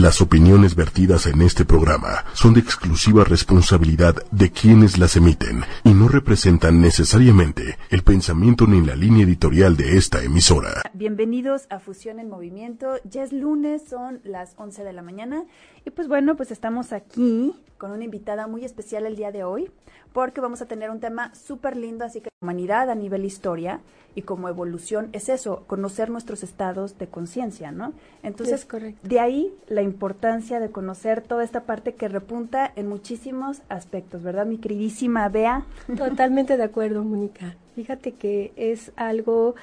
Las opiniones vertidas en este programa son de exclusiva responsabilidad de quienes las emiten y no representan necesariamente el pensamiento ni la línea editorial de esta emisora. Bienvenidos a Fusión en Movimiento. Ya es lunes, son las 11 de la mañana y pues bueno, pues estamos aquí con una invitada muy especial el día de hoy porque vamos a tener un tema súper lindo, así que humanidad a nivel historia y como evolución es eso, conocer nuestros estados de conciencia, ¿no? Entonces, de ahí la importancia de conocer toda esta parte que repunta en muchísimos aspectos, ¿verdad, mi queridísima Bea? Totalmente de acuerdo, Mónica. Fíjate que es algo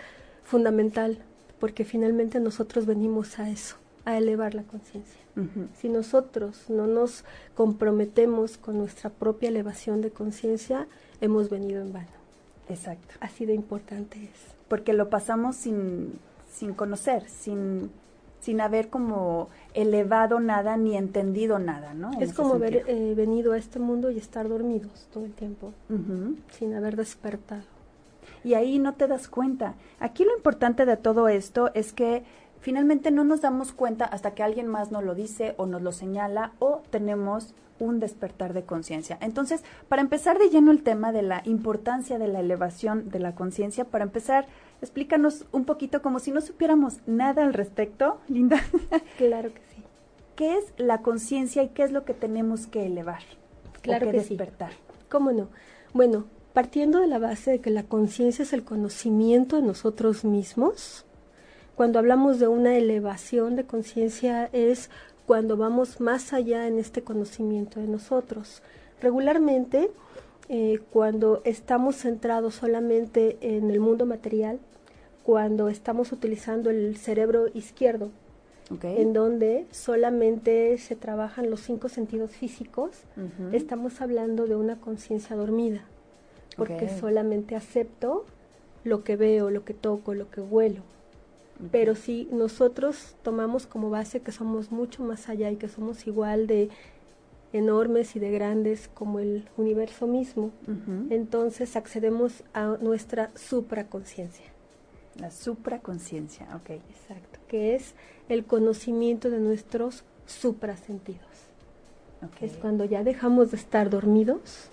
fundamental porque finalmente nosotros venimos a eso, a elevar la conciencia. Si nosotros no nos comprometemos con nuestra propia elevación de conciencia, hemos venido en vano. Exacto. Así de importante es. Porque lo pasamos sin, sin conocer, sin, sin haber como elevado nada ni entendido nada, ¿no? es como haber eh, venido a este mundo y estar dormidos todo el tiempo, sin haber despertado. Y ahí no te das cuenta. Aquí lo importante de todo esto es que finalmente no nos damos cuenta hasta que alguien más nos lo dice o nos lo señala o tenemos un despertar de conciencia. Entonces, para empezar de lleno el tema de la importancia de la elevación de la conciencia, para empezar, explícanos un poquito como si no supiéramos nada al respecto, Linda. Claro que sí. ¿Qué es la conciencia y qué es lo que tenemos que elevar? Claro que, que despertar. ¿Cómo no? Bueno, partiendo de la base de que la conciencia es el conocimiento de nosotros mismos, cuando hablamos de una elevación de conciencia es cuando vamos más allá en este conocimiento de nosotros. Regularmente, eh, cuando estamos centrados solamente en el mundo material, cuando estamos utilizando el cerebro izquierdo, en donde solamente se trabajan los cinco sentidos físicos, estamos hablando de una conciencia dormida, porque solamente acepto lo que veo, lo que toco, lo que huelo. Pero si nosotros tomamos como base que somos mucho más allá y que somos igual de enormes y de grandes como el universo mismo, entonces accedemos a nuestra supraconciencia. La supraconciencia, ok. Exacto, que es el conocimiento de nuestros suprasentidos. Okay. Es cuando ya dejamos de estar dormidos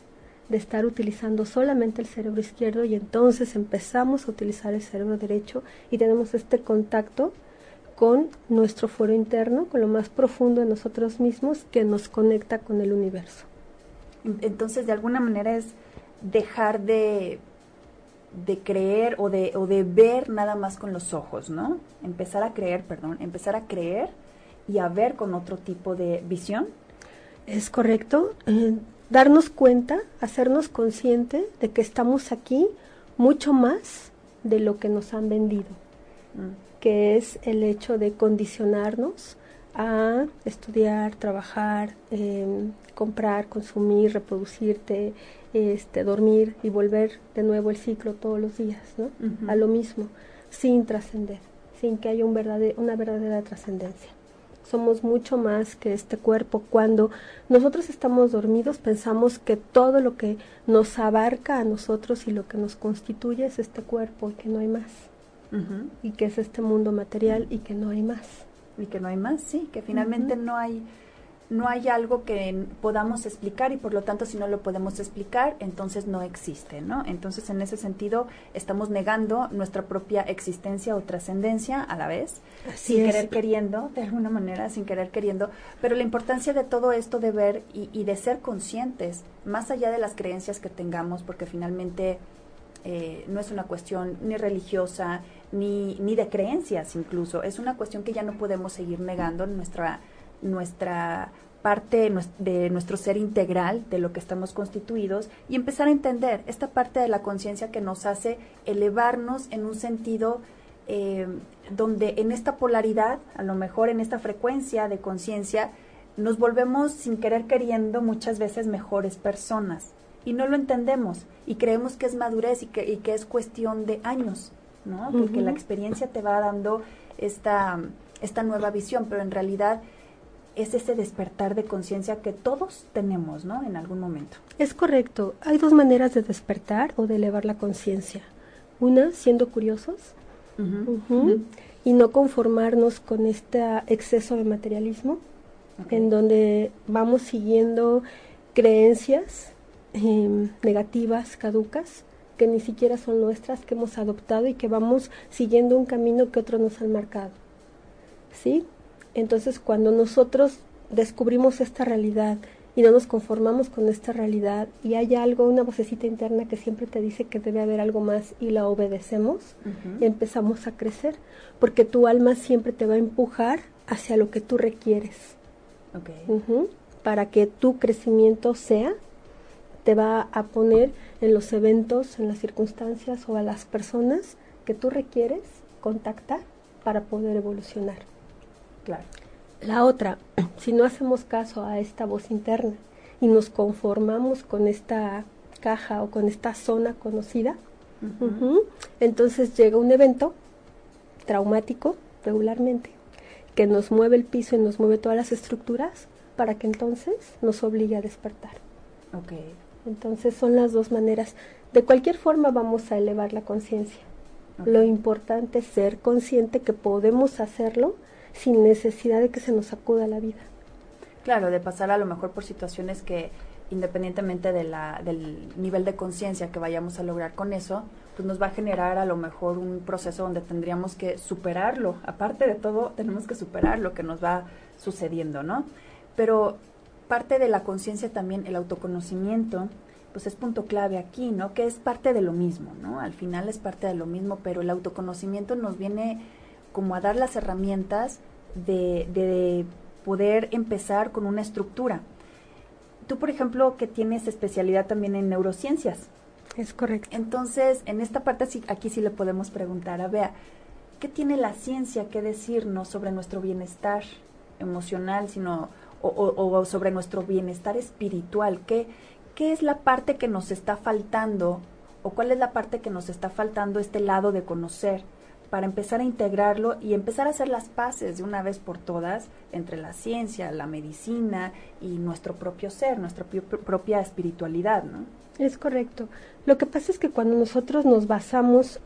de estar utilizando solamente el cerebro izquierdo y entonces empezamos a utilizar el cerebro derecho y tenemos este contacto con nuestro fuero interno, con lo más profundo de nosotros mismos que nos conecta con el universo. Entonces, de alguna manera es dejar de, de creer o de, o de ver nada más con los ojos, ¿no? Empezar a creer, perdón, empezar a creer y a ver con otro tipo de visión. Es correcto. Eh, darnos cuenta, hacernos consciente de que estamos aquí mucho más de lo que nos han vendido, mm. que es el hecho de condicionarnos a estudiar, trabajar, em, comprar, consumir, reproducirte, este, dormir y volver de nuevo el ciclo todos los días, ¿no? A lo mismo, sin trascender, sin que haya un una verdadera trascendencia somos mucho más que este cuerpo. Cuando nosotros estamos dormidos pensamos que todo lo que nos abarca a nosotros y lo que nos constituye es este cuerpo y que no hay más. Y que es este mundo material y que no hay más. Y que no hay más, sí, que finalmente no hay no hay algo que podamos explicar y por lo tanto si no lo podemos explicar, entonces no existe, ¿no? Entonces en ese sentido estamos negando nuestra propia existencia o trascendencia a la vez, sin querer queriendo, de alguna manera, sin querer queriendo, pero la importancia de todo esto de ver y, y de ser conscientes, más allá de las creencias que tengamos, porque finalmente eh, no es una cuestión ni religiosa, ni, ni de creencias incluso, es una cuestión que ya no podemos seguir negando nuestra nuestra parte de nuestro ser integral, de lo que estamos constituidos, y empezar a entender esta parte de la conciencia que nos hace elevarnos en un sentido eh, donde en esta polaridad, a lo mejor en esta frecuencia de conciencia, nos volvemos sin querer queriendo muchas veces mejores personas y no lo entendemos y creemos que es madurez y que, y que es cuestión de años, ¿no? Porque la experiencia te va dando esta, esta nueva visión, pero en realidad es ese despertar de conciencia que todos tenemos, ¿no? En algún momento. Es correcto. Hay dos maneras de despertar o de elevar la conciencia. Una, siendo curiosos y no conformarnos con este exceso de materialismo. en donde vamos siguiendo creencias em, negativas, caducas, que ni siquiera son nuestras, que hemos adoptado y que vamos siguiendo un camino que otros nos han marcado. ¿Sí? Entonces, cuando nosotros descubrimos esta realidad y no nos conformamos con esta realidad y hay algo, una vocecita interna que siempre te dice que debe haber algo más y la obedecemos, empezamos a crecer, porque tu alma siempre te va a empujar hacia lo que tú requieres. Para que tu crecimiento sea, te va a poner en los eventos, en las circunstancias o a las personas que tú requieres contactar para poder evolucionar. Claro. La otra, si no hacemos caso a esta voz interna y nos conformamos con esta caja o con esta zona conocida, entonces llega un evento traumático regularmente que nos mueve el piso y nos mueve todas las estructuras para que entonces nos obligue a despertar. Okay. Entonces son las dos maneras. De cualquier forma vamos a elevar la conciencia. Lo importante es ser consciente que podemos hacerlo sin necesidad de que se nos acuda la vida. Claro, de pasar a lo mejor por situaciones que independientemente de la, del nivel de conciencia que vayamos a lograr con eso, pues nos va a generar a lo mejor un proceso donde tendríamos que superarlo. Aparte de todo, tenemos que superar lo que nos va sucediendo, ¿no? Pero parte de la conciencia también, el autoconocimiento, pues es punto clave aquí, ¿no? Que es parte de lo mismo, ¿no? Al final es parte de lo mismo, pero el autoconocimiento nos viene como a dar las herramientas de, de poder empezar con una estructura. Tú, por ejemplo, que tienes especialidad también en neurociencias. Es correcto. Entonces, en esta parte aquí sí le podemos preguntar a Bea, ¿qué tiene la ciencia que decirnos sobre nuestro bienestar emocional, sino o, o, sobre nuestro bienestar espiritual? ¿Qué, ¿Qué es la parte que nos está faltando o cuál es la parte que nos está faltando este lado de conocer? Para empezar a integrarlo y empezar a hacer las paces de una vez por todas entre la ciencia, la medicina y nuestro propio ser, nuestra propia espiritualidad, ¿no? Es correcto. Lo que pasa es que cuando nosotros nos basamos,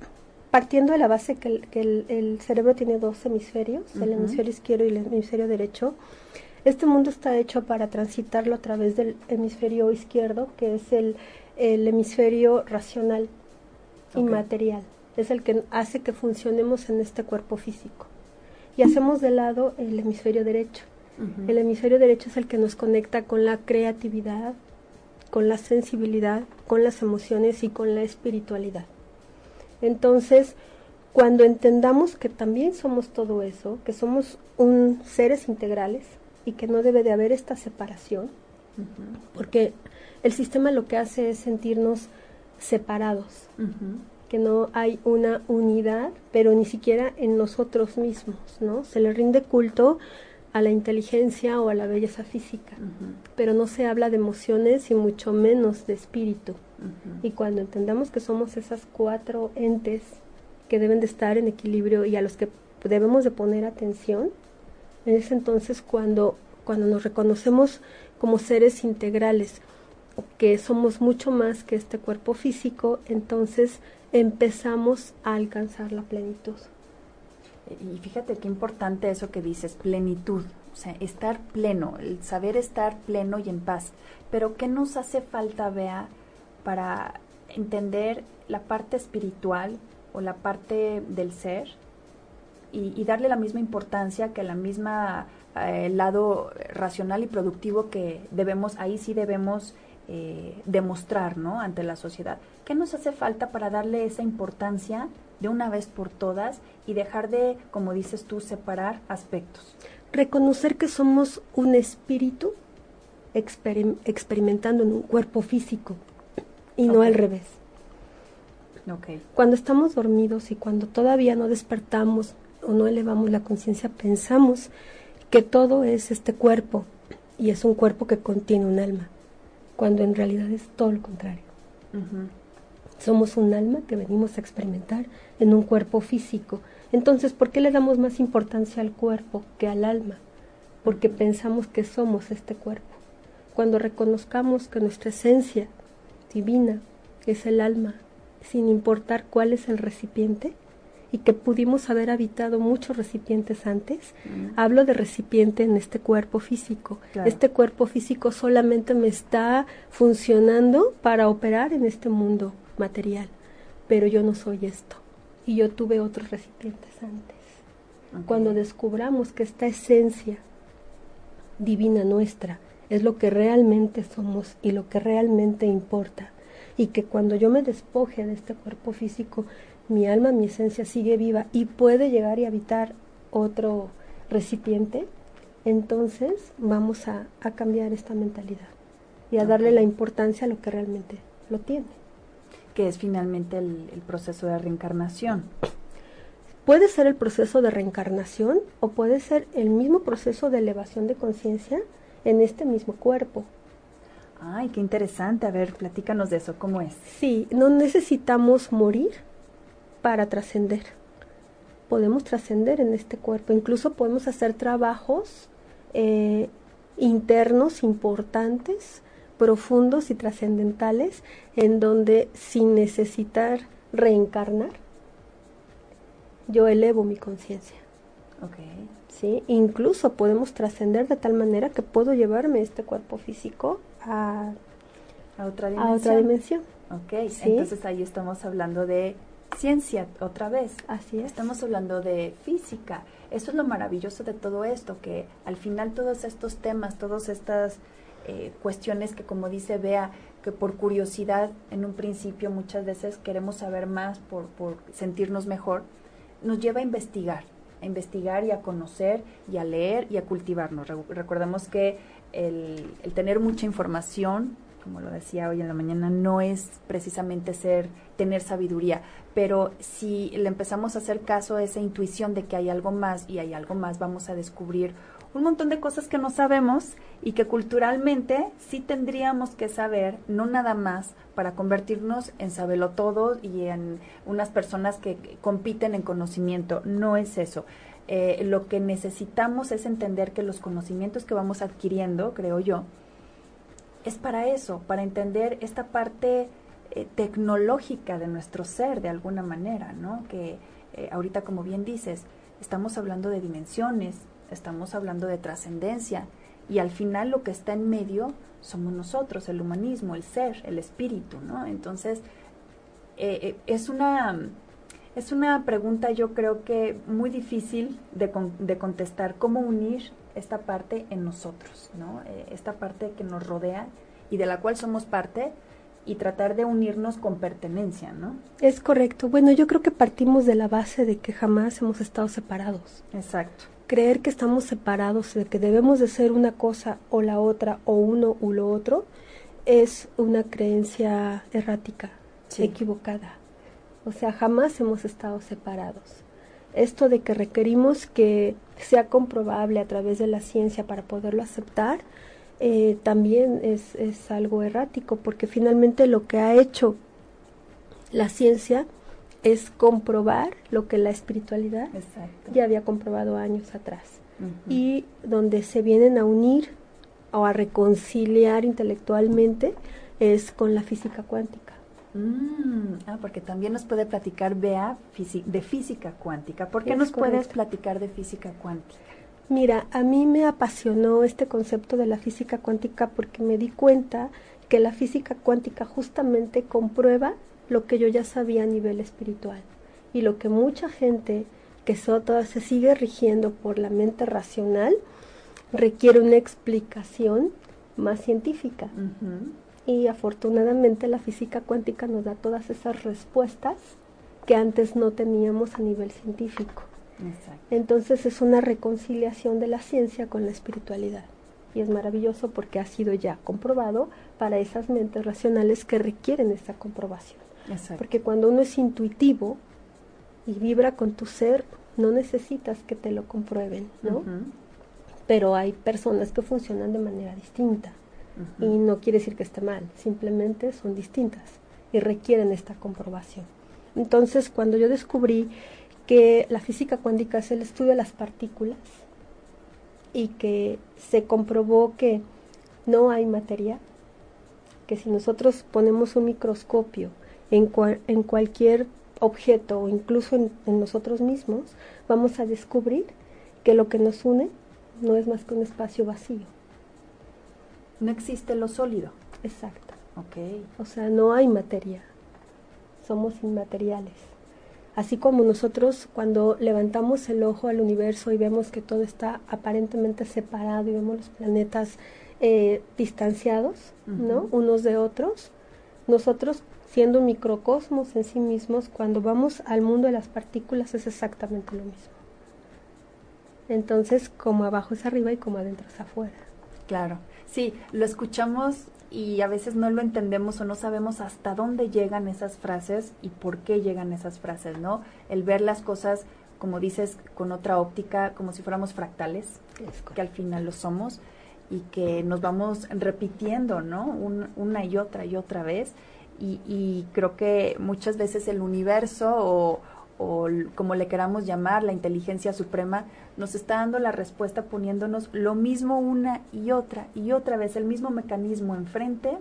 partiendo de la base que el, cerebro tiene dos hemisferios, el hemisferio izquierdo y el hemisferio derecho, este mundo está hecho para transitarlo a través del hemisferio izquierdo, que es el, hemisferio racional y material es el que hace que funcionemos en este cuerpo físico. Y hacemos de lado el hemisferio derecho. El hemisferio derecho es el que nos conecta con la creatividad, con la sensibilidad, con las emociones y con la espiritualidad. Entonces, cuando entendamos que también somos todo eso, que somos un seres integrales y que no debe de haber esta separación, porque el sistema lo que hace es sentirnos separados que no hay una unidad, pero ni siquiera en nosotros mismos, ¿no? Se le rinde culto a la inteligencia o a la belleza física, pero no se habla de emociones y mucho menos de espíritu. Y cuando entendamos que somos esas cuatro entes que deben de estar en equilibrio y a los que debemos de poner atención, es entonces cuando, cuando nos reconocemos como seres integrales, que somos mucho más que este cuerpo físico, entonces empezamos a alcanzar la plenitud. Y fíjate qué importante eso que dices, plenitud, o sea, estar pleno, el saber estar pleno y en paz. Pero ¿qué nos hace falta, Bea, para entender la parte espiritual o la parte del ser y, darle la misma importancia que la misma eh, lado racional y productivo que debemos, ahí sí debemos eh, demostrar ¿no? ante la sociedad. ¿Qué nos hace falta para darle esa importancia de una vez por todas y dejar de, como dices tú, separar aspectos? Reconocer que somos un espíritu experimentando en un cuerpo físico y no al revés. Okay. Cuando estamos dormidos y cuando todavía no despertamos o no elevamos la conciencia, pensamos que todo es este cuerpo y es un cuerpo que contiene un alma cuando en realidad es todo lo contrario. Somos un alma que venimos a experimentar en un cuerpo físico. Entonces, ¿por qué le damos más importancia al cuerpo que al alma? Porque pensamos que somos este cuerpo. Cuando reconozcamos que nuestra esencia divina es el alma, sin importar cuál es el recipiente, y que pudimos haber habitado muchos recipientes antes. Hablo de recipiente en este cuerpo físico. Este cuerpo físico solamente me está funcionando para operar en este mundo material, pero yo no soy esto y yo tuve otros recipientes antes. Cuando descubramos que esta esencia divina nuestra es lo que realmente somos y lo que realmente importa, y que cuando yo me despoje de este cuerpo físico, mi alma, mi esencia sigue viva y puede llegar y habitar otro recipiente, entonces vamos a, cambiar esta mentalidad y a darle la importancia a lo que realmente lo tiene. Que es finalmente el, proceso de reencarnación. Puede ser el proceso de reencarnación o puede ser el mismo proceso de elevación de conciencia en este mismo cuerpo. Ay, qué interesante. A ver, platícanos de eso, ¿cómo es? Sí, no necesitamos morir para trascender. Podemos trascender en este cuerpo, incluso podemos hacer trabajos eh, internos importantes, profundos y trascendentales, en donde sin necesitar reencarnar, yo elevo mi conciencia. Okay. ¿Sí? Incluso podemos trascender de tal manera que puedo llevarme este cuerpo físico a, otra dimensión. A otra dimensión. Ok, entonces ahí estamos hablando de ciencia otra vez. Así es. Estamos hablando de física. Eso es lo maravilloso de todo esto, que al final todos estos temas, todas estas eh, cuestiones que como dice Bea, que por curiosidad en un principio muchas veces queremos saber más por, por sentirnos mejor, nos lleva a investigar, a investigar y a conocer y a leer y a cultivarnos. recordemos que el, el tener mucha información como lo decía hoy en la mañana, no es precisamente ser, tener sabiduría, pero si le empezamos a hacer caso a esa intuición de que hay algo más y hay algo más, vamos a descubrir un montón de cosas que no sabemos y que culturalmente sí tendríamos que saber, no nada más para convertirnos en sabelo todo y en unas personas que compiten en conocimiento, no es eso. Eh, lo que necesitamos es entender que los conocimientos que vamos adquiriendo, creo yo, es para eso, para entender esta parte eh, tecnológica de nuestro ser de alguna manera, ¿no? Que eh, ahorita, como bien dices, estamos hablando de dimensiones, estamos hablando de trascendencia y al final lo que está en medio somos nosotros, el humanismo, el ser, el espíritu, ¿no? Entonces, eh, es una es una pregunta yo creo que muy difícil de, de contestar, cómo unir esta parte en nosotros, ¿no? Eh, esta parte que nos rodea y de la cual somos parte y tratar de unirnos con pertenencia, ¿no? Es correcto. Bueno, yo creo que partimos de la base de que jamás hemos estado separados. Exacto. Creer que estamos separados, de que debemos de ser una cosa o la otra o uno u lo otro, es una creencia errática, equivocada. O sea, jamás hemos estado separados esto de que requerimos que sea comprobable a través de la ciencia para poderlo aceptar, eh, también es, es, algo errático, porque finalmente lo que ha hecho la ciencia es comprobar lo que la espiritualidad ya había comprobado años atrás. Y donde se vienen a unir o a reconciliar intelectualmente es con la física cuántica. Mm, ah, porque también nos puede platicar Bea de física cuántica. ¿Por qué nos puedes platicar de física cuántica? Mira, a mí me apasionó este concepto de la física cuántica porque me di cuenta que la física cuántica justamente comprueba lo que yo ya sabía a nivel espiritual y lo que mucha gente que se sigue rigiendo por la mente racional requiere una explicación más científica y afortunadamente la física cuántica nos da todas esas respuestas que antes no teníamos a nivel científico. Entonces es una reconciliación de la ciencia con la espiritualidad. Y es maravilloso porque ha sido ya comprobado para esas mentes racionales que requieren esa comprobación. Porque cuando uno es intuitivo y vibra con tu ser, no necesitas que te lo comprueben, ¿no? Pero hay personas que funcionan de manera distinta. Y no quiere decir que esté mal, simplemente son distintas y requieren esta comprobación. Entonces, cuando yo descubrí que la física cuántica es el estudio de las partículas y que se comprobó que no hay materia, que si nosotros ponemos un microscopio en, en cualquier objeto o incluso en, nosotros mismos, vamos a descubrir que lo que nos une no es más que un espacio vacío. No existe lo sólido. Exacto. Ok. O sea, no hay materia. Somos inmateriales. Así como nosotros cuando levantamos el ojo al universo y vemos que todo está aparentemente separado y vemos los planetas eh, distanciados, ¿no? Unos de otros, nosotros siendo un microcosmos en sí mismos, cuando vamos al mundo de las partículas es exactamente lo mismo. Entonces, como abajo es arriba y como adentro es afuera. Claro, sí, lo escuchamos y a veces no lo entendemos o no sabemos hasta dónde llegan esas frases y por qué llegan esas frases, ¿no? El ver las cosas, como dices, con otra óptica, como si fuéramos fractales, que al final lo somos y que nos vamos repitiendo, ¿no? una y otra y otra vez y, creo que muchas veces el universo o, o como le queramos llamar, la inteligencia suprema, nos está dando la respuesta poniéndonos lo mismo una y otra y otra vez, el mismo mecanismo enfrente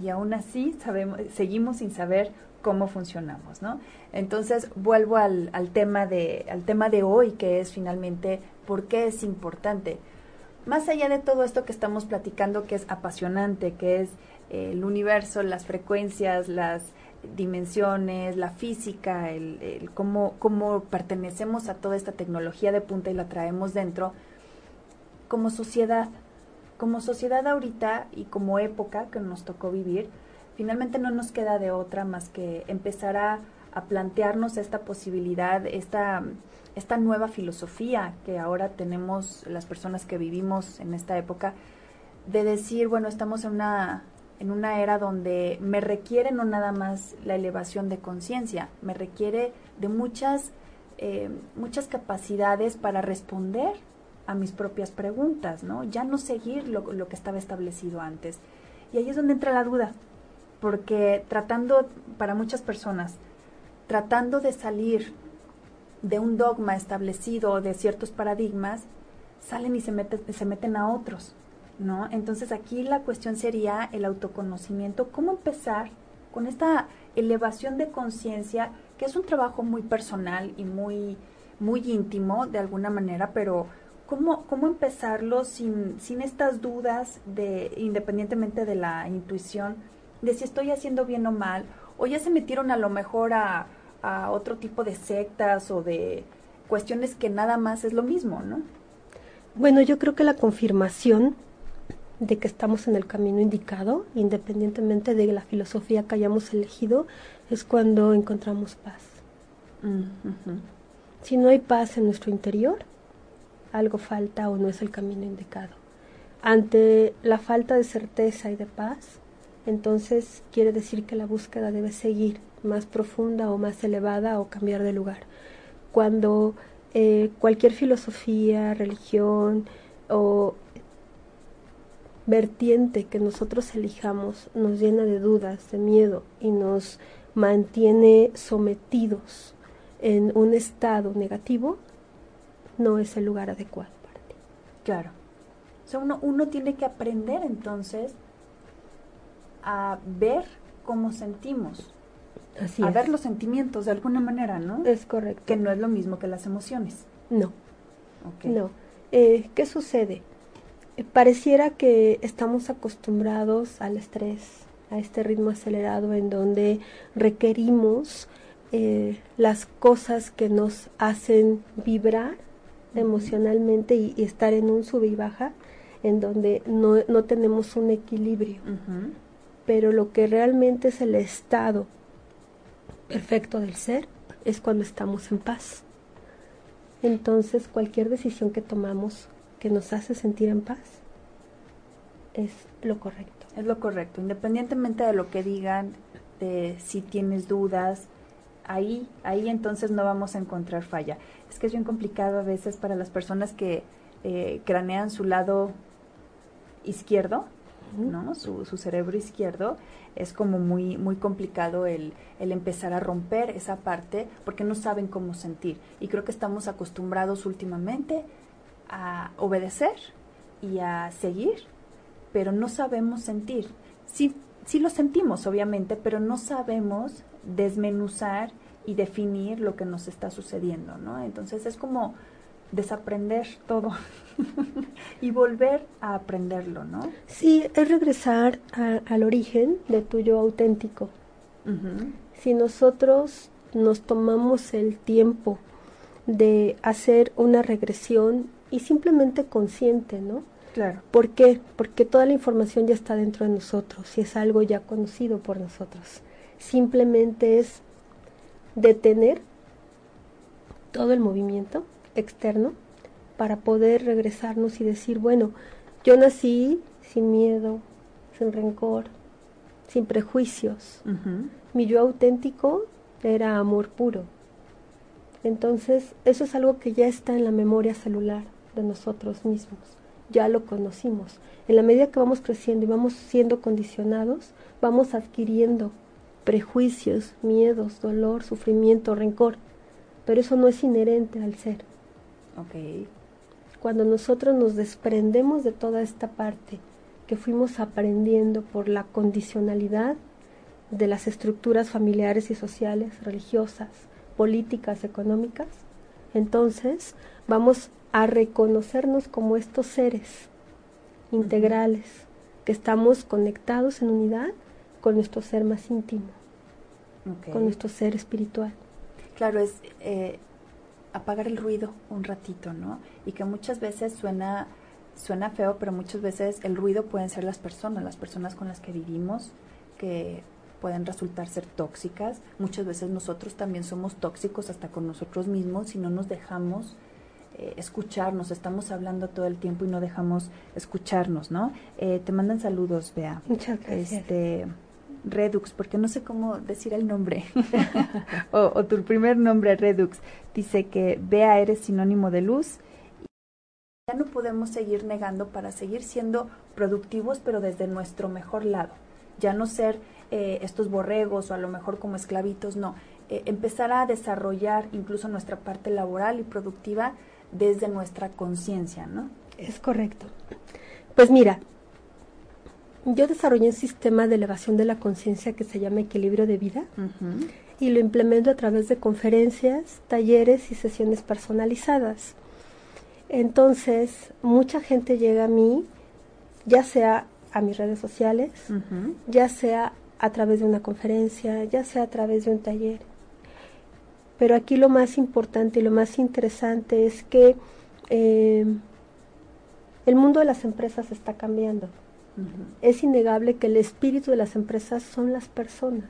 y aún así sabemos, seguimos sin saber cómo funcionamos, ¿no? Entonces vuelvo al, al, tema de, al tema de hoy, que es finalmente por qué es importante. Más allá de todo esto que estamos platicando, que es apasionante, que es el universo, las frecuencias, las dimensiones, la física, el, cómo, cómo pertenecemos a toda esta tecnología de punta y la traemos dentro, como sociedad, como sociedad ahorita y como época que nos tocó vivir, finalmente no nos queda de otra más que empezar a, a plantearnos esta posibilidad, esta, esta nueva filosofía que ahora tenemos las personas que vivimos en esta época, de decir, bueno, estamos en una en una era donde me requiere no nada más la elevación de conciencia, me requiere de muchas, eh, muchas capacidades para responder a mis propias preguntas, ¿no? Ya no seguir lo, que estaba establecido antes. Y ahí es donde entra la duda, porque tratando, para muchas personas, tratando de salir de un dogma establecido, de ciertos paradigmas, salen y se, se meten a otros. ¿No? Entonces aquí la cuestión sería el autoconocimiento, cómo empezar con esta elevación de conciencia, que es un trabajo muy personal y muy, muy íntimo de alguna manera, pero cómo, cómo empezarlo sin, sin estas dudas de, independientemente de la intuición, de si estoy haciendo bien o mal, o ya se metieron a lo mejor a, a otro tipo de sectas o de cuestiones que nada más es lo mismo, ¿no? Bueno, yo creo que la confirmación de que estamos en el camino indicado, independientemente de la filosofía que hayamos elegido, es cuando encontramos paz. Si no hay paz en nuestro interior, algo falta o no es el camino indicado. Ante la falta de certeza y de paz, entonces quiere decir que la búsqueda debe seguir más profunda o más elevada o cambiar de lugar. Cuando eh, cualquier filosofía, religión o vertiente que nosotros elijamos nos llena de dudas, de miedo y nos mantiene sometidos en un estado negativo, no es el lugar adecuado para ti. Claro. O sea, uno, uno tiene que aprender entonces a ver cómo sentimos. Así a ver los sentimientos de alguna manera, ¿no? Es correcto. Que no es lo mismo que las emociones. No. No. Eh, ¿Qué sucede? Pareciera que estamos acostumbrados al estrés, a este ritmo acelerado en donde requerimos eh, las cosas que nos hacen vibrar emocionalmente y, estar en un sube y baja, en donde no, no tenemos un equilibrio. Pero lo que realmente es el estado perfecto del ser es cuando estamos en paz. Entonces cualquier decisión que tomamos que nos hace sentir en paz es lo correcto. Es lo correcto, independientemente de lo que digan, de si tienes dudas, ahí, ahí entonces no vamos a encontrar falla. Es que es bien complicado a veces para las personas que eh, cranean su lado izquierdo, ¿no? Su, su, cerebro izquierdo, es como muy, muy complicado el, el, empezar a romper esa parte porque no saben cómo sentir. Y creo que estamos acostumbrados últimamente a obedecer y a seguir, pero no sabemos sentir. Sí, sí lo sentimos, obviamente, pero no sabemos desmenuzar y definir lo que nos está sucediendo, ¿no? Entonces es como desaprender todo y volver a aprenderlo, ¿no? Sí, es regresar al origen de tu yo auténtico. Si nosotros nos tomamos el tiempo de hacer una regresión y simplemente consciente, ¿no? Claro. ¿Por qué? Porque toda la información ya está dentro de nosotros y es algo ya conocido por nosotros. Simplemente es detener todo el movimiento externo para poder regresarnos y decir, bueno, yo nací sin miedo, sin rencor, sin prejuicios. Mi yo auténtico era amor puro. Entonces, eso es algo que ya está en la memoria celular de nosotros mismos. Ya lo conocimos. En la medida que vamos creciendo y vamos siendo condicionados, vamos adquiriendo prejuicios, miedos, dolor, sufrimiento, rencor. Pero eso no es inherente al ser. Okay. Cuando nosotros nos desprendemos de toda esta parte que fuimos aprendiendo por la condicionalidad de las estructuras familiares y sociales, religiosas, políticas, económicas, entonces vamos a reconocernos como estos seres integrales, que estamos conectados en unidad con nuestro ser más íntimo, con nuestro ser espiritual. Claro, es eh, apagar el ruido un ratito, ¿no? Y que muchas veces suena, suena feo, pero muchas veces el ruido pueden ser las personas, las personas con las que vivimos, que pueden resultar ser tóxicas. Muchas veces nosotros también somos tóxicos hasta con nosotros mismos si no nos dejamos eh, escucharnos. Estamos hablando todo el tiempo y no dejamos escucharnos, ¿no? Eh, te mandan saludos, Bea. Muchas gracias. Este, Redux, porque no sé cómo decir el nombre, o, tu primer nombre, Redux, dice que vea eres sinónimo de luz. Ya no podemos seguir negando para seguir siendo productivos, pero desde nuestro mejor lado. Ya no ser eh, estos borregos o a lo mejor como esclavitos, no. Eh, empezar a desarrollar incluso nuestra parte laboral y productiva desde nuestra conciencia, ¿no? Es correcto. Pues mira, yo desarrollé un sistema de elevación de la conciencia que se llama equilibrio de vida y lo implemento a través de conferencias, talleres y sesiones personalizadas. Entonces, mucha gente llega a mí, ya sea a mis redes sociales, ya sea a través de una conferencia, ya sea a través de un taller. Pero aquí lo más importante y lo más interesante es que eh, el mundo de las empresas está cambiando. Es innegable que el espíritu de las empresas son las personas.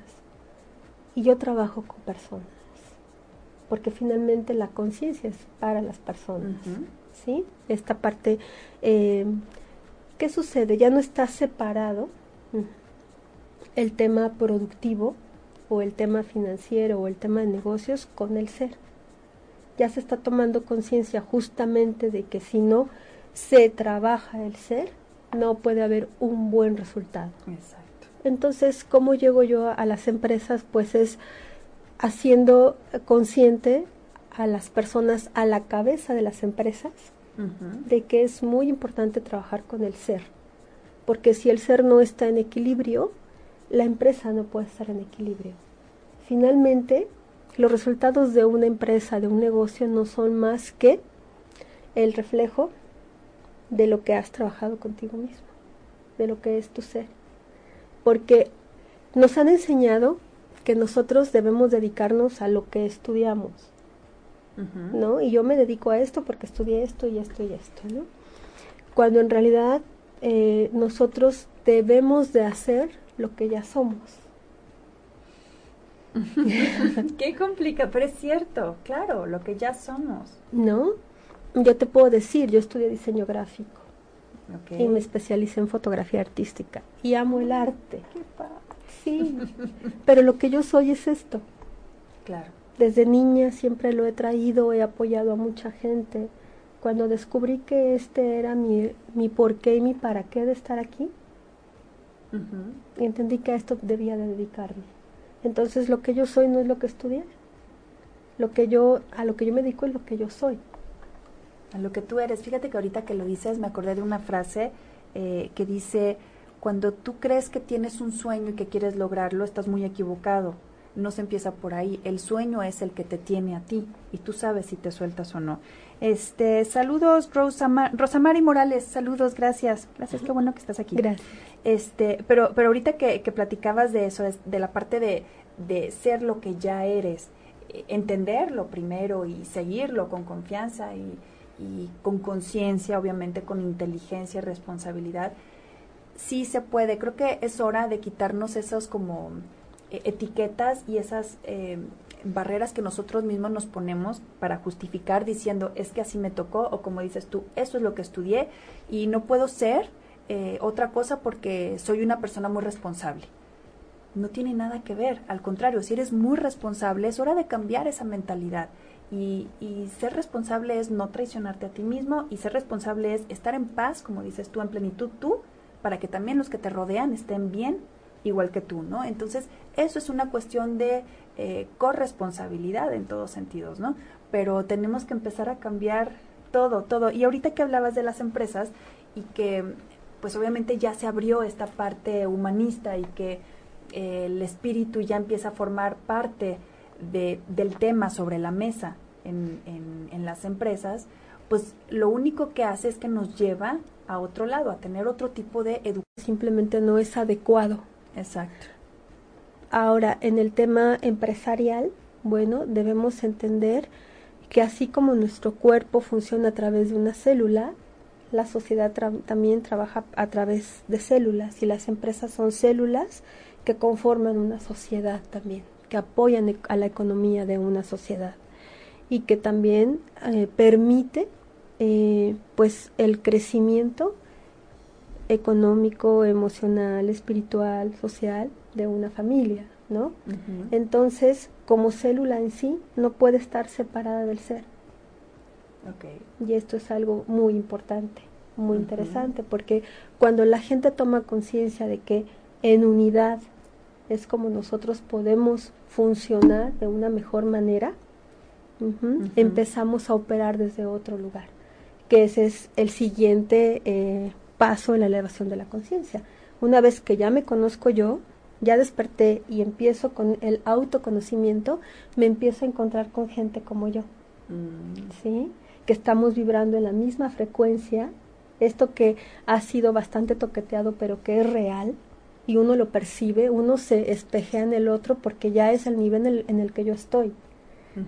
Y yo trabajo con personas. Porque finalmente la conciencia es para las personas. ¿Sí? Esta parte, eh, ¿qué sucede? Ya no está separado el tema productivo o el tema financiero o el tema de negocios con el ser. Ya se está tomando conciencia justamente de que si no se trabaja el ser, no puede haber un buen resultado. Exacto. Entonces, ¿cómo llego yo a las empresas? Pues es haciendo consciente a las personas a la cabeza de las empresas de que es muy importante trabajar con el ser. Porque si el ser no está en equilibrio, la empresa no puede estar en equilibrio. Finalmente, los resultados de una empresa, de un negocio, no son más que el reflejo de lo que has trabajado contigo mismo, de lo que es tu ser. Porque nos han enseñado que nosotros debemos dedicarnos a lo que estudiamos, ¿no? Y yo me dedico a esto porque estudié esto y esto y esto, ¿no? Cuando en realidad eh, nosotros debemos de hacer lo que ya somos. Qué complica, pero es cierto, claro, lo que ya somos. ¿No? yo te puedo decir, yo estudié diseño gráfico y me especialicé en fotografía artística y amo el arte. Qué Sí, pero lo que yo soy es esto. Claro. Desde niña siempre lo he traído, he apoyado a mucha gente. Cuando descubrí que este era mi, mi por qué y mi para qué de estar aquí, entendí que a esto debía de dedicarme. Entonces lo que yo soy no es lo que estudié. Lo que yo, a lo que yo me dedico es lo que yo soy a lo que tú eres. Fíjate que ahorita que lo dices me acordé de una frase eh, que dice, cuando tú crees que tienes un sueño y que quieres lograrlo, estás muy equivocado. no se empieza por ahí. El sueño es el que te tiene a ti y tú sabes si te sueltas o no. Este, saludos Rosamari Morales, saludos, gracias. Gracias, qué bueno que estás aquí. Gracias. Este, pero pero ahorita que, platicabas de eso, de la parte de, de ser lo que ya eres, eh, entenderlo primero y seguirlo con confianza y, con conciencia, obviamente con inteligencia y responsabilidad, sí se puede. Creo que es hora de quitarnos esos como eh, etiquetas y esas eh, barreras que nosotros mismos nos ponemos para justificar diciendo es que así me tocó o como dices tú, eso es lo que estudié y no puedo ser eh, otra cosa porque soy una persona muy responsable. No tiene nada que ver, al contrario, si eres muy responsable es hora de cambiar esa mentalidad. Y, ser responsable es no traicionarte a ti mismo y ser responsable es estar en paz, como dices tú, en plenitud tú, para que también los que te rodean estén bien igual que tú, ¿no? Entonces, eso es una cuestión de eh, corresponsabilidad en todos sentidos, ¿no? Pero tenemos que empezar a cambiar todo, todo. Y ahorita que hablabas de las empresas y que, pues obviamente ya se abrió esta parte humanista y que eh, el espíritu ya empieza a formar parte de, del tema sobre la mesa en, en, en las empresas, pues lo único que hace es que nos lleva a otro lado, a tener otro tipo de educación. Simplemente no es adecuado Exacto. Ahora, en el tema empresarial, bueno, debemos entender que así como nuestro cuerpo funciona a través de una célula, la sociedad también trabaja a través de células y las empresas son células que conforman una sociedad también, que apoyan e-, a la economía de una sociedad y que también eh, permite eh, pues el crecimiento económico, emocional, espiritual, social de una familia, ¿no? Entonces, como célula en sí, no puede estar separada del ser. Y esto es algo muy importante, muy interesante, porque cuando la gente toma conciencia de que en unidad es como nosotros podemos funcionar de una mejor manera, empezamos a operar desde otro lugar, que ese es el siguiente eh, paso en la elevación de la conciencia. Una vez que ya me conozco yo, ya desperté y empiezo con el autoconocimiento, me empiezo a encontrar con gente como yo. Mm. ¿Sí? Que estamos vibrando en la misma frecuencia, esto que ha sido bastante toqueteado, pero que es real, y uno lo percibe, uno se espejea en el otro porque ya es el nivel en el, en el que yo estoy.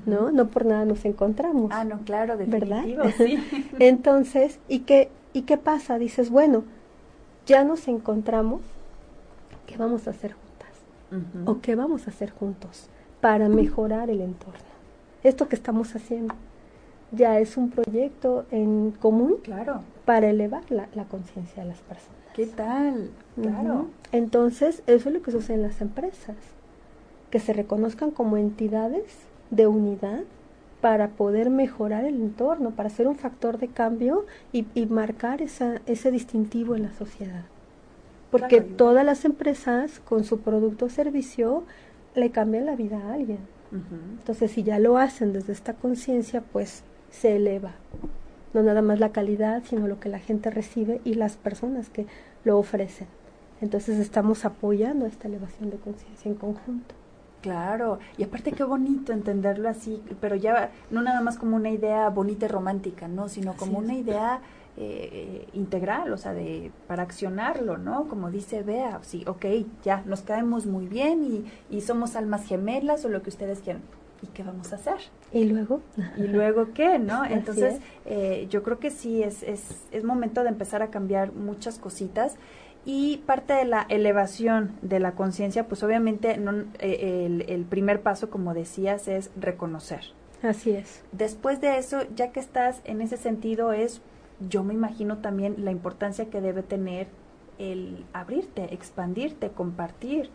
¿No? No por nada nos encontramos. Ah, no, claro, definitivo, ¿verdad? Sí. Entonces, ¿y qué, ¿y qué pasa? Dices, bueno, ya nos encontramos, ¿qué vamos a hacer juntas? ¿O qué vamos a hacer juntos para mejorar el entorno? Esto que estamos haciendo ya es un proyecto en común claro. para elevar la, conciencia de las personas. ¿Qué tal? Claro. Entonces, eso es lo que sucede en las empresas, que se reconozcan como entidades de unidad para poder mejorar el entorno, para ser un factor de cambio y, marcar esa, ese distintivo en la sociedad. Porque todas las empresas con su producto o servicio le cambian la vida a alguien. Entonces, si ya lo hacen desde esta conciencia, pues se eleva. No nada más la calidad, sino lo que la gente recibe y las personas que lo ofrecen. Entonces estamos apoyando esta elevación de conciencia en conjunto. Claro, y aparte qué bonito entenderlo así, pero ya no nada más como una idea bonita y romántica, ¿no? Sino como una idea eh, integral, o sea, de para accionarlo, ¿no? Como dice Bea, sí, ok, ya, nos caemos muy bien y, y somos almas gemelas o lo que ustedes quieran. ¿Y qué vamos a hacer? ¿Y luego? ¿Y luego qué, no? Entonces, eh, yo creo que sí, es, es, es momento de empezar a cambiar muchas cositas y parte de la elevación de la conciencia, pues obviamente no, eh, el, primer paso, como decías, es reconocer. Así es. Después de eso, ya que estás en ese sentido, es, yo me imagino también la importancia que debe tener el abrirte, expandirte, compartir.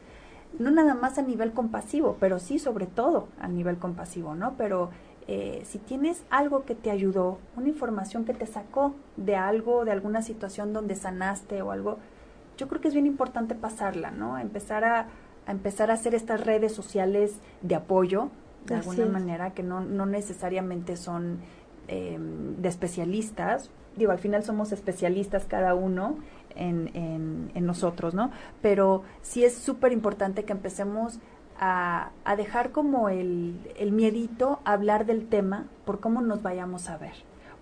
No nada más a nivel compasivo, pero sí sobre todo a nivel compasivo, ¿no? Pero eh, si tienes algo que te ayudó, una información que te sacó de algo, de alguna situación donde sanaste o algo, yo creo que es bien importante pasarla, ¿no? Empezar a, empezar a hacer estas redes sociales de apoyo, de alguna manera, que no, no necesariamente son em, de especialistas. Digo, al final somos especialistas cada uno en, nosotros, ¿no? Pero sí es súper importante que empecemos a, dejar como el, miedito a hablar del tema por cómo nos vayamos a ver,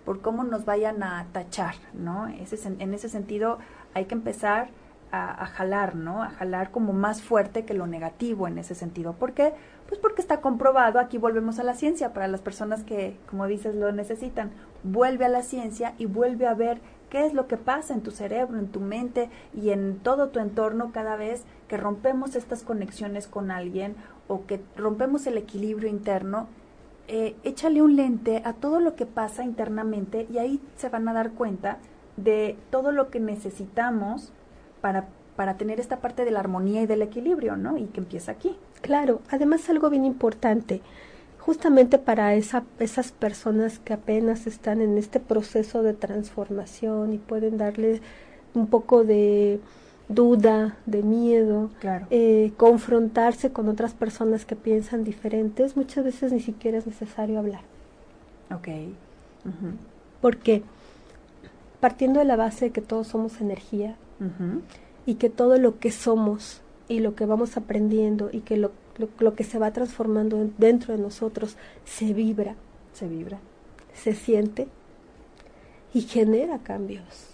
por cómo nos vayan a tachar, ¿no? En ese sentido hay que empezar a, jalar, ¿no? A jalar como más fuerte que lo negativo en ese sentido. ¿Por qué? Pues porque está comprobado, aquí volvemos a la ciencia, para las personas que, como dices, lo necesitan, vuelve a la ciencia y vuelve a ver qué es lo que pasa en tu cerebro, en tu mente y en todo tu entorno cada vez que rompemos estas conexiones con alguien o que rompemos el equilibrio interno, eh, échale un lente a todo lo que pasa internamente y ahí se van a dar cuenta de todo lo que necesitamos para, para tener esta parte de la armonía y del equilibrio, ¿no? Y que empieza aquí. Claro, además algo bien importante, justamente para esa, esas personas que apenas están en este proceso de transformación y pueden darle un poco de duda, de miedo, claro. eh, confrontarse con otras personas que piensan diferentes, muchas veces ni siquiera es necesario hablar. Ok. Porque partiendo de la base de que todos somos energía, y que todo lo que somos y lo que vamos aprendiendo y que lo, lo, que se va transformando dentro de nosotros se vibra. Se vibra. Se siente y genera cambios.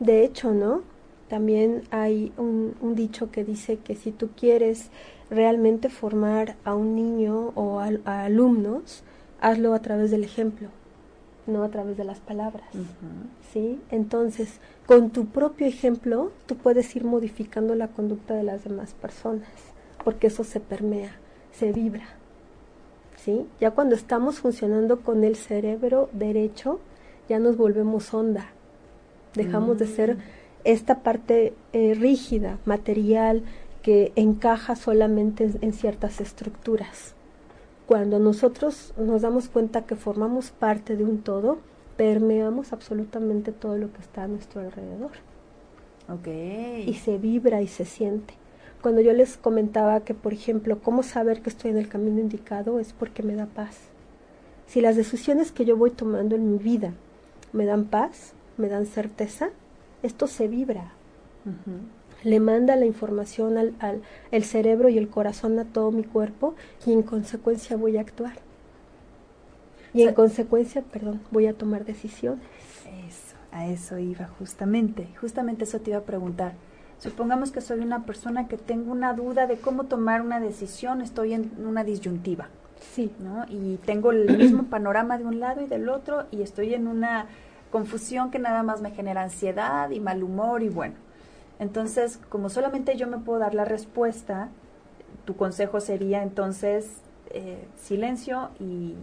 De hecho, ¿no? También hay un, un, dicho que dice que si tú quieres realmente formar a un niño o a alumnos, hazlo a través del ejemplo no a través de las palabras. ¿Sí? Entonces, con tu propio ejemplo, tú puedes ir modificando la conducta de las demás personas, porque eso se permea, se vibra. ¿Sí? Ya cuando estamos funcionando con el cerebro derecho, ya nos volvemos onda. Dejamos de ser mm. esta parte eh, rígida, material, que encaja solamente en ciertas estructuras. Cuando nosotros nos damos cuenta que formamos parte de un todo, permeamos absolutamente todo lo que está a nuestro alrededor. Okay. Y se vibra y se siente. Cuando yo les comentaba que, por ejemplo, cómo saber que estoy en el camino indicado es porque me da paz. Si las decisiones que yo voy tomando en mi vida me dan paz, me dan certeza, esto se vibra le manda la información al, al el cerebro y el corazón a todo mi cuerpo y en consecuencia voy a actuar. Y en consecuencia, perdón, voy a tomar decisiones. Eso, a eso iba justamente. Justamente eso te iba a preguntar. Supongamos que soy una persona que tengo una duda de cómo tomar una decisión, estoy en una disyuntiva. Sí. ¿no? Y tengo el mismo panorama de un lado y del otro y estoy en una confusión que nada más me genera ansiedad y mal humor y bueno. Entonces, como solamente yo me puedo dar la respuesta, tu consejo sería entonces eh, silencio y...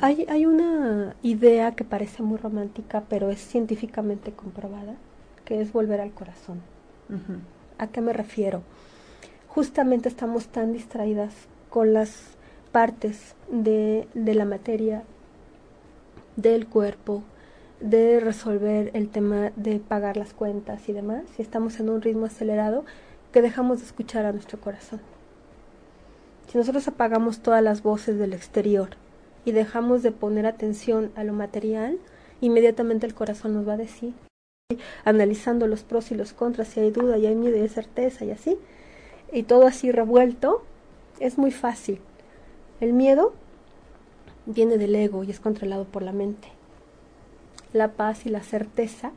Hay, hay una idea que parece muy romántica, pero es científicamente comprobada, que es volver al corazón. ¿A qué me refiero? Justamente estamos tan distraídas con las partes de, de la materia, del cuerpo, de resolver el tema de pagar las cuentas y demás, si estamos en un ritmo acelerado, que dejamos de escuchar a nuestro corazón. Si nosotros apagamos todas las voces del exterior y dejamos de poner atención a lo material, inmediatamente el corazón nos va a decir, analizando los pros y los contras, si hay duda y hay miedo y hay certeza y así, y todo así revuelto, es muy fácil. El miedo viene del ego y es controlado por la mente la paz y la certeza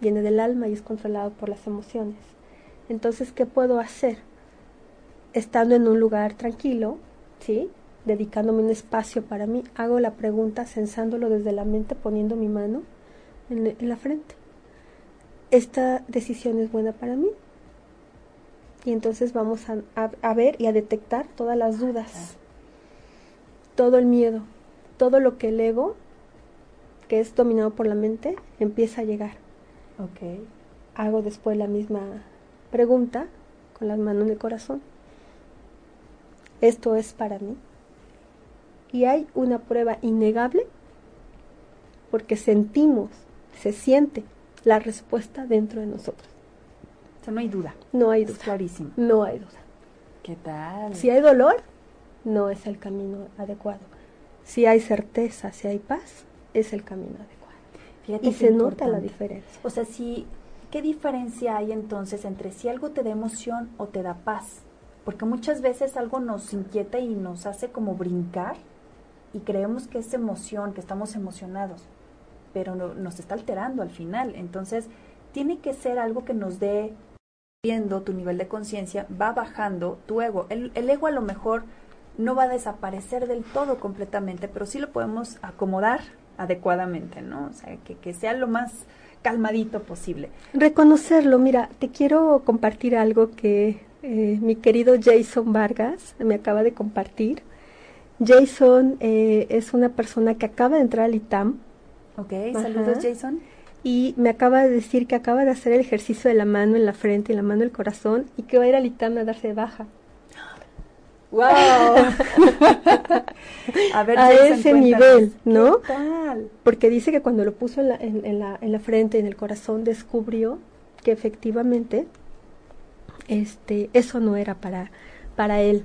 viene del alma y es controlado por las emociones. Entonces, ¿qué puedo hacer? Estando en un lugar tranquilo, ¿sí? Dedicándome un espacio para mí, hago la pregunta sensándolo desde la mente, poniendo mi mano en, la frente. ¿Esta decisión es buena para mí? Y entonces vamos a ver y a detectar todas las dudas, todo el miedo, todo lo que el ego que es dominado por la mente, empieza a llegar. Ok. Hago después la misma pregunta con las manos en el corazón. Esto es para mí. Y hay una prueba innegable porque sentimos, se siente la respuesta dentro de nosotros. O sea, no hay duda. No hay duda. Es clarísimo. No hay duda. ¿Qué tal? Si hay dolor, no es el camino adecuado. Si hay certeza, si hay paz, es el camino adecuado. y se nota la diferencia. O sea, si, ¿qué diferencia hay entonces entre si algo te da emoción o te da paz? porque muchas veces algo nos inquieta y nos hace como brincar y creemos que es emoción, que estamos emocionados, pero nos está alterando al final. Entonces, tiene que ser algo que nos dé viendo tu nivel de conciencia, va bajando tu ego. El, el, ego a lo mejor no va a desaparecer del todo completamente, pero sí lo podemos acomodar adecuadamente, ¿no? O sea, que, que sea lo más calmadito posible. Reconocerlo, mira, te quiero compartir algo que eh, mi querido Jason Vargas me acaba de compartir. Jason eh, es una persona que acaba de entrar al ITAM. Ok, saludos Jason. Y me acaba de decir que acaba de hacer el ejercicio de la mano en la frente y la mano en el corazón y que va a ir al ITAM a darse de baja. ¡Wow! a, ver, a ese nivel, ¿no? Porque dice que cuando lo puso en la, en, la, en la frente, en el corazón, descubrió que efectivamente este, eso no era para, para él.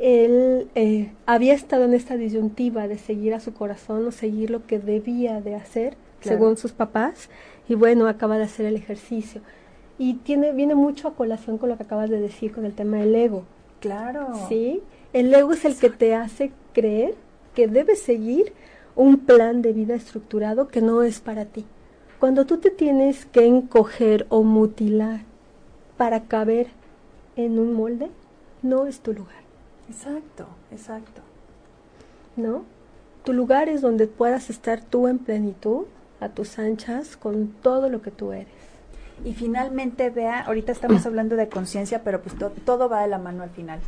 Él eh, había estado en esta disyuntiva de seguir a su corazón o seguir lo que debía de hacer, según sus papás, y bueno, acaba de hacer el ejercicio. Y tiene, viene mucho a colación con lo que acabas de decir con el tema del ego. Claro. Sí, el ego es el que te hace creer que debes seguir un plan de vida estructurado que no es para ti. Cuando tú te tienes que encoger o mutilar para caber en un molde, no es tu lugar. Exacto, exacto. ¿No? Tu lugar es donde puedas estar tú en plenitud, a tus anchas, con todo lo que tú eres. Y finalmente, vea, ahorita estamos hablando de conciencia, pero pues todo va de la mano al final.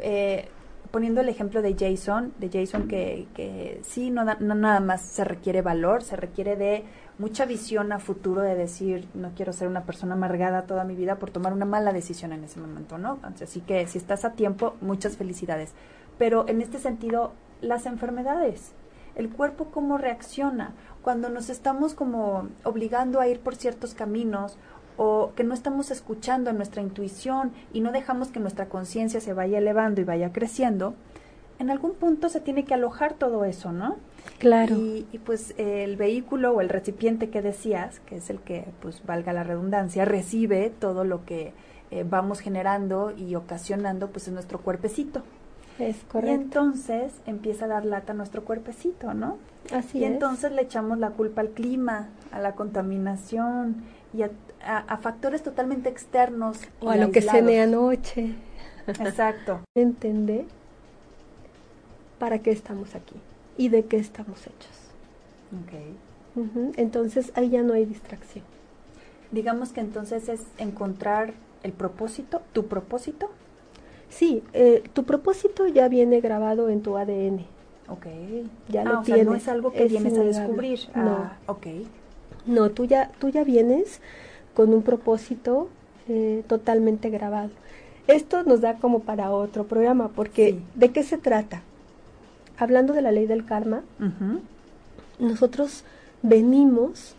Eh, poniendo el ejemplo de Jason, de Jason que, que sí, no, no nada más se requiere valor, se requiere de mucha visión a futuro de decir, no quiero ser una persona amargada toda mi vida por tomar una mala decisión en ese momento, ¿no? Así que si estás a tiempo, muchas felicidades. Pero en este sentido, las enfermedades, el cuerpo cómo reacciona cuando nos estamos como obligando a ir por ciertos caminos o que no estamos escuchando nuestra intuición y no dejamos que nuestra conciencia se vaya elevando y vaya creciendo, en algún punto se tiene que alojar todo eso, ¿no? Claro. Y, pues el vehículo o el recipiente que decías, que es el que, pues valga la redundancia, recibe todo lo que eh, vamos generando y ocasionando, pues en nuestro cuerpecito. Es correcto. Y entonces empieza a dar lata a nuestro cuerpecito, ¿no? Así y entonces le echamos la culpa al clima, a la contaminación y a, factores totalmente externos. O a lo que cené anoche. Exacto. Entender para qué estamos aquí y de qué estamos hechos. Okay. Entonces ahí ya no hay distracción. Digamos que entonces es encontrar el propósito, tu propósito. Sí, eh, tu propósito ya viene grabado en tu ADN. Ok. Ya lo ah, tienes. no es algo que vienes a descubrir. No. Ah, ok. No, tú ya, tú ya vienes con un propósito eh, totalmente grabado. Esto nos da como para otro programa, porque ¿de qué se trata? Hablando de la ley del karma, nosotros venimos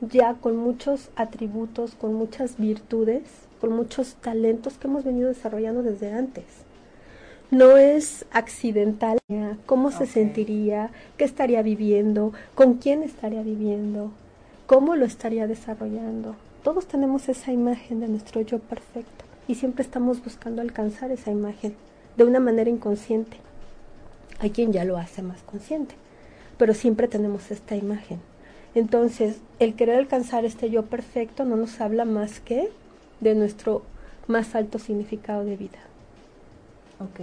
ya con muchos atributos, con muchas virtudes, con muchos talentos que hemos venido desarrollando desde antes. No es accidental cómo se sentiría, qué estaría viviendo, con quién estaría viviendo, cómo lo estaría desarrollando. Todos tenemos esa imagen de nuestro yo perfecto y siempre estamos buscando alcanzar esa imagen de una manera inconsciente. Hay quien ya lo hace más consciente, pero siempre tenemos esta imagen. Entonces, el querer alcanzar este yo perfecto no nos habla más que de nuestro más alto significado de vida. Ok.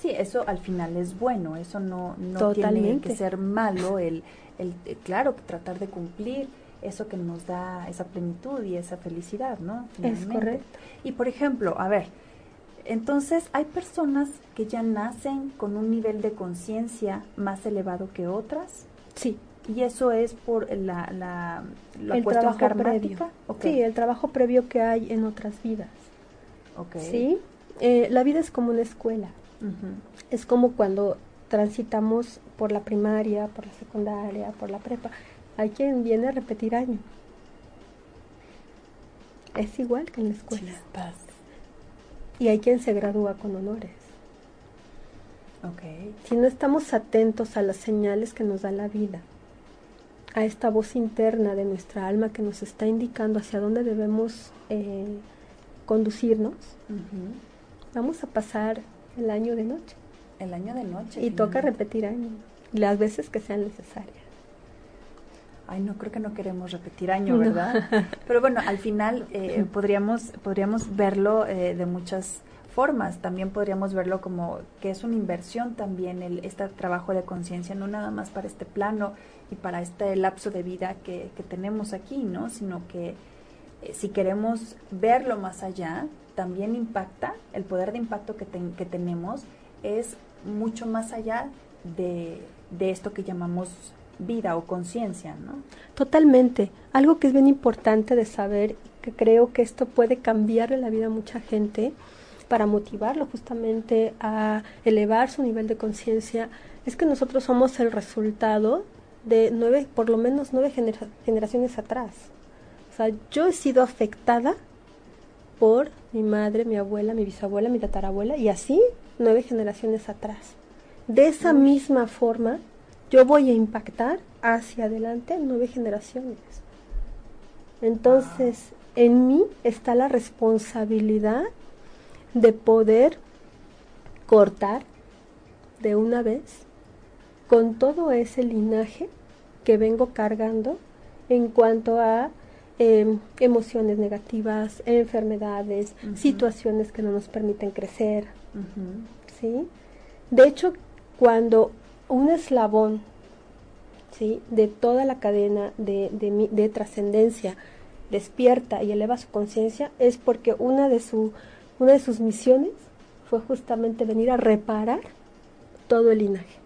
Sí, eso al final es bueno, eso no, no tiene que ser malo, el, el, eh, claro, tratar de cumplir eso que nos da esa plenitud y esa felicidad, ¿no? Es correcto. Y por ejemplo, a ver, entonces, hay personas que ya nacen con un nivel de conciencia más elevado que otras. Sí. Y eso es por la, la, el trabajo previo. Sí, el trabajo previo que hay en otras vidas. Okay. Sí. Eh, la vida es como una escuela. Es como cuando transitamos por la primaria, por la secundaria, por la prepa. Hay quien viene a repetir año. Es igual que en la escuela y hay quien se gradúa con honores. Okay. Si no estamos atentos a las señales que nos da la vida, a esta voz interna de nuestra alma que nos está indicando hacia dónde debemos eh, conducirnos, vamos a pasar el año de noche. El año de noche. Y toca repetir año, las veces que sean necesarias. Ay, no, creo que no queremos repetir año, ¿verdad? Pero bueno, al final eh, podríamos, podríamos verlo eh, de muchas formas. También podríamos verlo como que es una inversión también el, este trabajo de conciencia, no nada más para este plano y para este lapso de vida que, que tenemos aquí, ¿no? Sino que eh, si queremos verlo más allá, también impacta, el poder de impacto que, que tenemos es mucho más allá de, de esto que llamamos vida o conciencia, ¿no? Totalmente. Algo que es bien importante de saber, que creo que esto puede cambiarle la vida a mucha gente para motivarlo justamente a elevar su nivel de conciencia, es que nosotros somos el resultado de nueve, por lo menos nueve generaciones atrás. O sea, yo he sido afectada por mi madre, mi abuela, mi bisabuela, mi tatarabuela y así nueve generaciones atrás. De esa misma forma, yo voy a impactar hacia adelante nueve generaciones. Entonces, en mí está la responsabilidad de poder cortar de una vez con todo ese linaje que vengo cargando en cuanto a em, emociones negativas, enfermedades, situaciones que no nos permiten crecer. ¿sí? De hecho, cuando un eslabón ¿sí? de toda la cadena de, de, de trascendencia despierta y eleva su conciencia, es porque una de, su, una de sus misiones fue justamente venir a reparar todo el linaje.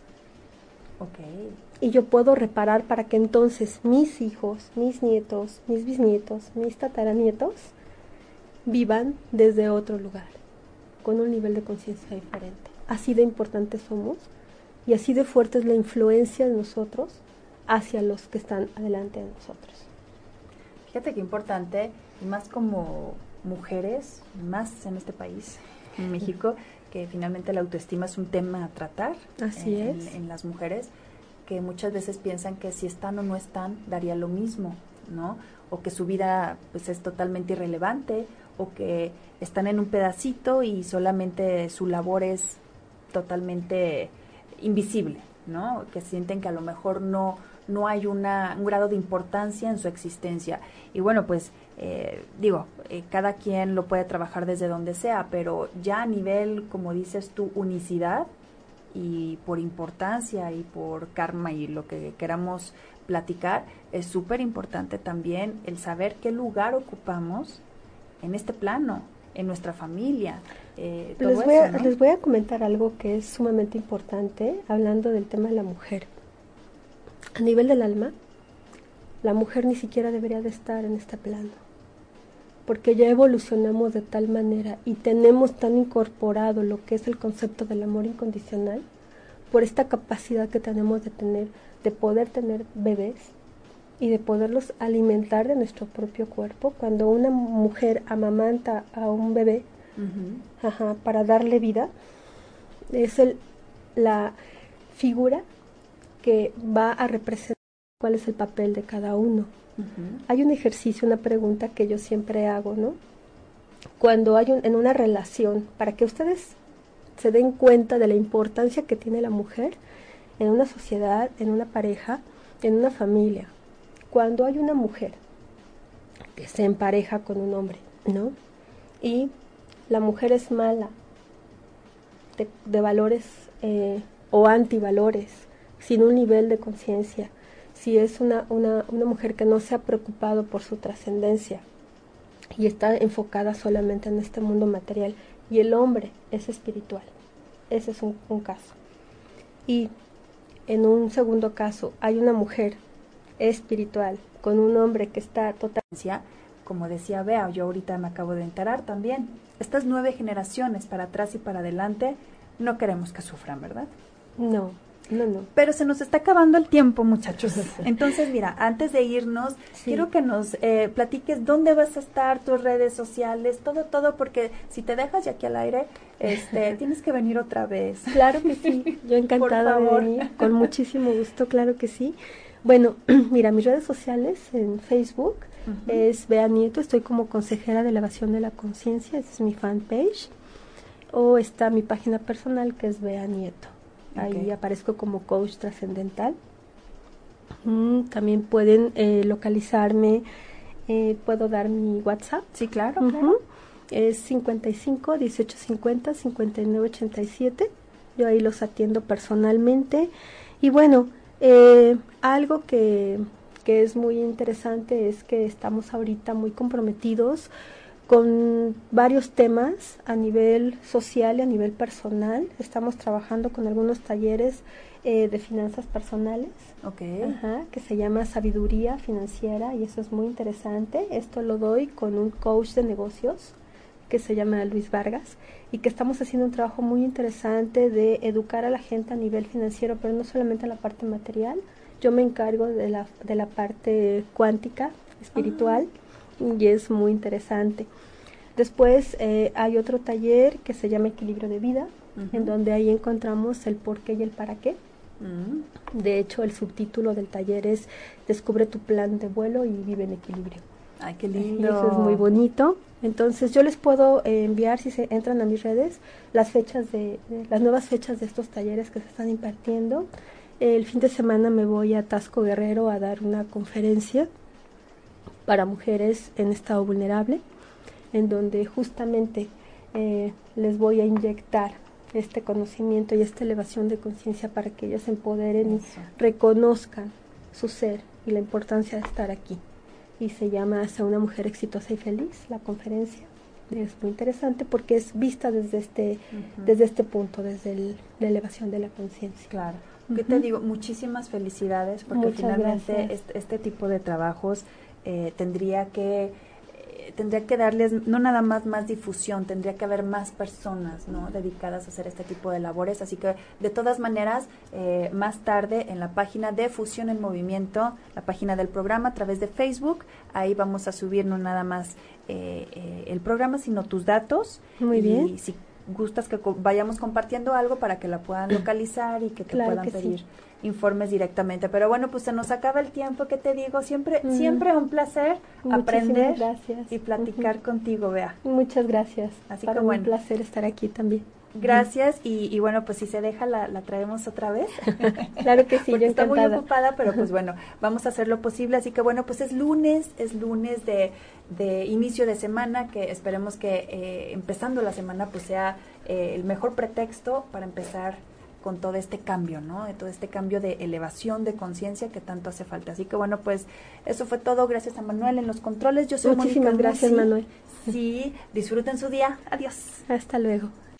Okay. Y yo puedo reparar para que entonces mis hijos, mis nietos, mis bisnietos, mis tataranietos vivan desde otro lugar, con un nivel de conciencia diferente. Así de importantes somos y así de fuerte es la influencia de nosotros hacia los que están adelante de nosotros. Fíjate qué importante, y más como mujeres, más en este país, en México, que finalmente la autoestima es un tema a tratar Así en, es. En, en, las mujeres, que muchas veces piensan que si están o no están, daría lo mismo, ¿no? O que su vida pues es totalmente irrelevante, o que están en un pedacito y solamente su labor es totalmente invisible, ¿no? Que sienten que a lo mejor no, no hay una, un grado de importancia en su existencia. Y bueno, pues eh, digo, eh, cada quien lo puede trabajar desde donde sea, pero ya a nivel, como dices tú, unicidad y por importancia y por karma y lo que queramos platicar, es súper importante también el saber qué lugar ocupamos en este plano, en nuestra familia. Eh, les, voy eso, a, ¿no? les voy a comentar algo que es sumamente importante, hablando del tema de la mujer. A nivel del alma, la mujer ni siquiera debería de estar en este plano, porque ya evolucionamos de tal manera y tenemos tan incorporado lo que es el concepto del amor incondicional, por esta capacidad que tenemos de tener, de poder tener bebés y de poderlos alimentar de nuestro propio cuerpo. Cuando una mujer amamanta a un bebé, uh -huh. ajá, para darle vida, es el, la figura que va a representar cuál es el papel de cada uno. Uh -huh. Hay un ejercicio, una pregunta que yo siempre hago, ¿no? Cuando hay un, en una relación, para que ustedes se den cuenta de la importancia que tiene la mujer en una sociedad, en una pareja, en una familia. Cuando hay una mujer que se empareja con un hombre, ¿no? Y la mujer es mala, de, valores eh, o antivalores, sin un nivel de conciencia, si es una, una, una, mujer que no se ha preocupado por su trascendencia y está enfocada solamente en este mundo material, y el hombre es espiritual, ese es un, un caso. Y en un segundo caso hay una mujer espiritual con un hombre que está totalmente como decía Bea, yo ahorita me acabo de enterar también, estas nueve generaciones para atrás y para adelante, no queremos que sufran, ¿verdad? No, no, no. Pero se nos está acabando el tiempo, muchachos. Entonces, mira, antes de irnos, sí. quiero que nos eh, platiques dónde vas a estar, tus redes sociales, todo, todo, porque si te dejas ya aquí al aire, este, tienes que venir otra vez. Claro que sí, yo encantada de venir, con muchísimo gusto, claro que sí. Bueno, mira, mis redes sociales en Facebook uh -huh. es Bea Nieto, estoy como consejera de elevación de la conciencia, esa es mi fanpage. o está mi página personal que es Bea Nieto. Ahí aparezco como coach trascendental. Mm, también pueden eh, localizarme, eh, puedo dar mi WhatsApp. Sí, claro, claro. Es 55 1850 59 87. Yo ahí los atiendo personalmente. Y bueno, eh, algo que, que es muy interesante es que estamos ahorita muy comprometidos con varios temas a nivel social y a nivel personal. Estamos trabajando con algunos talleres eh, de finanzas personales, que se llama Sabiduría Financiera y eso es muy interesante. Esto lo doy con un coach de negocios que se llama Luis Vargas y que estamos haciendo un trabajo muy interesante de educar a la gente a nivel financiero, pero no solamente en la parte material. Yo me encargo de la, de la parte cuántica, espiritual, y es muy interesante. Después eh, hay otro taller que se llama Equilibrio de Vida, en donde ahí encontramos el por qué y el para qué. Mm. De hecho, el subtítulo del taller es Descubre tu plan de vuelo y vive en equilibrio. Ay, qué lindo. eso es muy bonito. Entonces, yo les puedo eh, enviar, si se entran a mis redes, las fechas de, las nuevas fechas de estos talleres que se están impartiendo. El fin de semana me voy a Tasco Guerrero a dar una conferencia para mujeres en estado vulnerable, en donde justamente eh, les voy a inyectar este conocimiento y esta elevación de conciencia para que ellas se empoderen y reconozcan su ser y la importancia de estar aquí. Y se llama Hacia una mujer exitosa y feliz, la conferencia. Es muy interesante porque es vista desde este, desde este punto, desde la elevación de la conciencia. Claro. ¿Qué te digo? Muchísimas felicidades porque finalmente este, este, tipo de trabajos eh, tendría que tendría que darles no nada más más difusión, tendría que haber más personas ¿no? dedicadas a hacer este tipo de labores. Así que de todas maneras, eh, más tarde en la página de Fusión en Movimiento, la página del programa a través de Facebook, ahí vamos a subir no nada más eh, eh, el programa, sino tus datos. Muy bien. Y si gustas que vayamos compartiendo algo para que la puedan localizar y que te puedan pedir informes directamente. Pero bueno, pues se nos acaba el tiempo, ¿qué te digo? Siempre, siempre un placer aprender y platicar contigo, Bea. Muchas gracias. Así que bueno. un placer estar aquí también. Gracias y, bueno, pues si se deja la, traemos otra vez. claro que sí, Porque está muy ocupada, pero pues bueno, vamos a hacer lo posible. Así que bueno, pues es lunes, es lunes de, de inicio de semana, que esperemos que eh, empezando la semana pues sea eh, el mejor pretexto para empezar con todo este cambio, ¿no? De todo este cambio de elevación de conciencia que tanto hace falta. Así que bueno, pues eso fue todo. Gracias a Manuel en los controles. Yo soy Muchísimas gracias, Manuel. Sí, disfruten su día. Adiós. Hasta luego.